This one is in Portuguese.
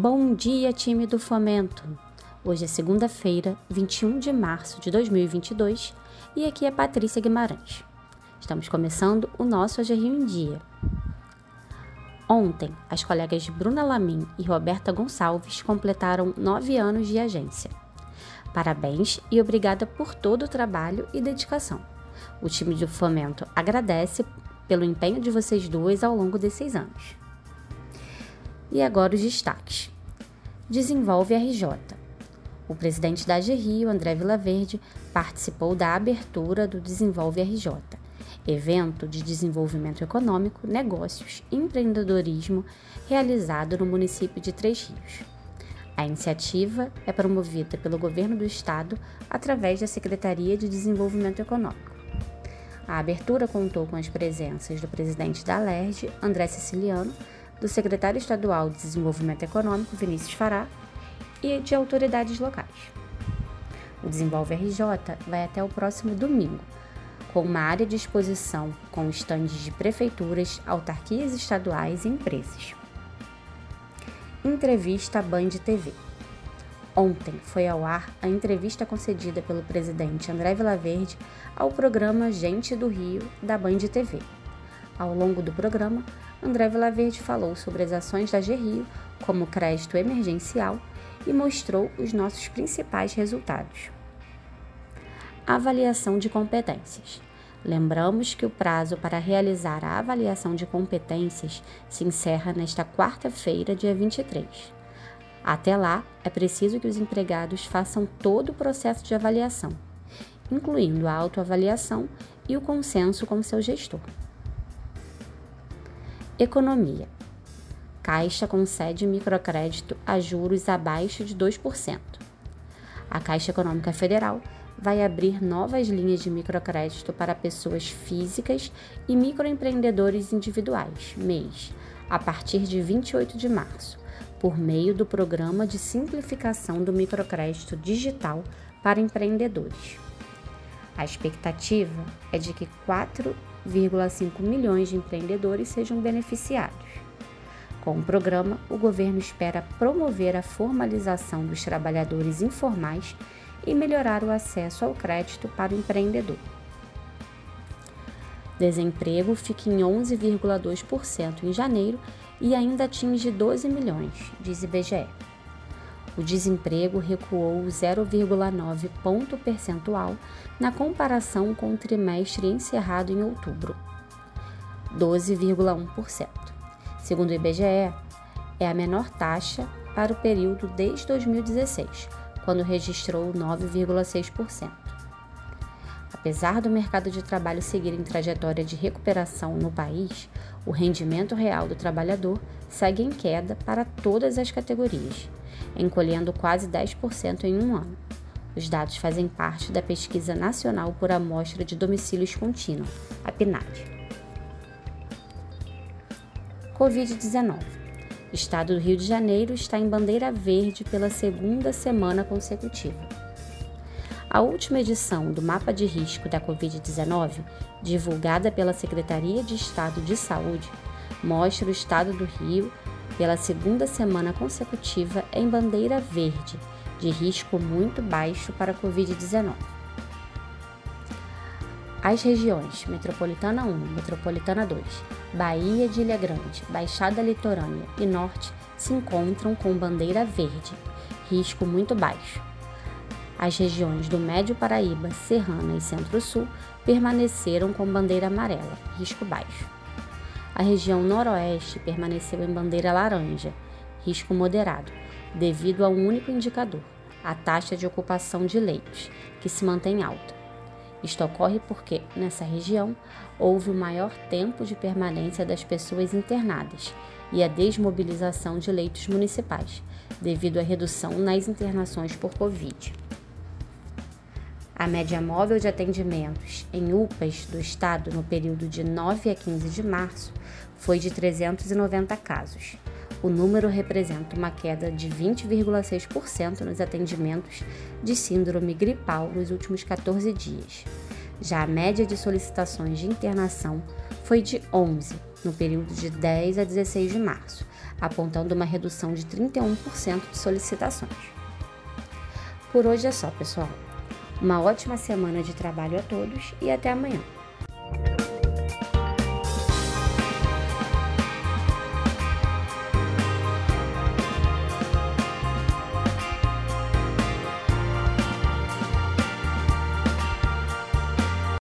Bom dia, time do Fomento! Hoje é segunda-feira, 21 de março de 2022 e aqui é Patrícia Guimarães. Estamos começando o nosso Hoje Rio em Dia. Ontem, as colegas Bruna Lamin e Roberta Gonçalves completaram nove anos de agência. Parabéns e obrigada por todo o trabalho e dedicação. O time do Fomento agradece pelo empenho de vocês duas ao longo desses anos. E agora os destaques. Desenvolve RJ. O presidente da Rio, André Vilaverde, participou da abertura do Desenvolve RJ, evento de desenvolvimento econômico, negócios e empreendedorismo realizado no município de Três Rios. A iniciativa é promovida pelo governo do estado através da Secretaria de Desenvolvimento Econômico. A abertura contou com as presenças do presidente da LERJ, André Siciliano, do secretário estadual de Desenvolvimento Econômico, Vinícius Fará, e de autoridades locais. O Desenvolve RJ vai até o próximo domingo, com uma área de exposição com estandes de prefeituras, autarquias estaduais e empresas. Entrevista à Band TV. Ontem foi ao ar a entrevista concedida pelo presidente André Vilaverde ao programa Gente do Rio da Band TV. Ao longo do programa, André Vilaverde falou sobre as ações da GRIO como crédito emergencial e mostrou os nossos principais resultados. Avaliação de competências. Lembramos que o prazo para realizar a avaliação de competências se encerra nesta quarta-feira, dia 23. Até lá, é preciso que os empregados façam todo o processo de avaliação, incluindo a autoavaliação e o consenso com seu gestor. Economia. Caixa concede microcrédito a juros abaixo de 2%. A Caixa Econômica Federal vai abrir novas linhas de microcrédito para pessoas físicas e microempreendedores individuais, mês, a partir de 28 de março, por meio do Programa de Simplificação do Microcrédito Digital para Empreendedores. A expectativa é de que 4,5 milhões de empreendedores sejam beneficiados. Com o programa, o governo espera promover a formalização dos trabalhadores informais e melhorar o acesso ao crédito para o empreendedor. Desemprego fica em 11,2% em janeiro e ainda atinge 12 milhões, diz IBGE o desemprego recuou 0,9 ponto percentual na comparação com o trimestre encerrado em outubro, 12,1%. Segundo o IBGE, é a menor taxa para o período desde 2016, quando registrou 9,6%. Apesar do mercado de trabalho seguir em trajetória de recuperação no país, o rendimento real do trabalhador segue em queda para todas as categorias encolhendo quase 10% em um ano. Os dados fazem parte da Pesquisa Nacional por Amostra de Domicílios Contínua, a PNAD. Covid-19. O estado do Rio de Janeiro está em bandeira verde pela segunda semana consecutiva. A última edição do Mapa de Risco da Covid-19, divulgada pela Secretaria de Estado de Saúde, mostra o estado do Rio pela segunda semana consecutiva em bandeira verde, de risco muito baixo para a Covid-19. As regiões Metropolitana 1, Metropolitana 2, Bahia de Ilha Grande, Baixada Litorânea e Norte se encontram com bandeira verde, risco muito baixo. As regiões do Médio Paraíba, Serrana e Centro-Sul permaneceram com bandeira amarela, risco baixo. A região noroeste permaneceu em bandeira laranja, risco moderado, devido a um único indicador, a taxa de ocupação de leitos, que se mantém alta. Isto ocorre porque, nessa região, houve o maior tempo de permanência das pessoas internadas e a desmobilização de leitos municipais, devido à redução nas internações por Covid. A média móvel de atendimentos em UPAs do estado no período de 9 a 15 de março foi de 390 casos. O número representa uma queda de 20,6% nos atendimentos de síndrome gripal nos últimos 14 dias. Já a média de solicitações de internação foi de 11, no período de 10 a 16 de março, apontando uma redução de 31% de solicitações. Por hoje é só, pessoal. Uma ótima semana de trabalho a todos e até amanhã.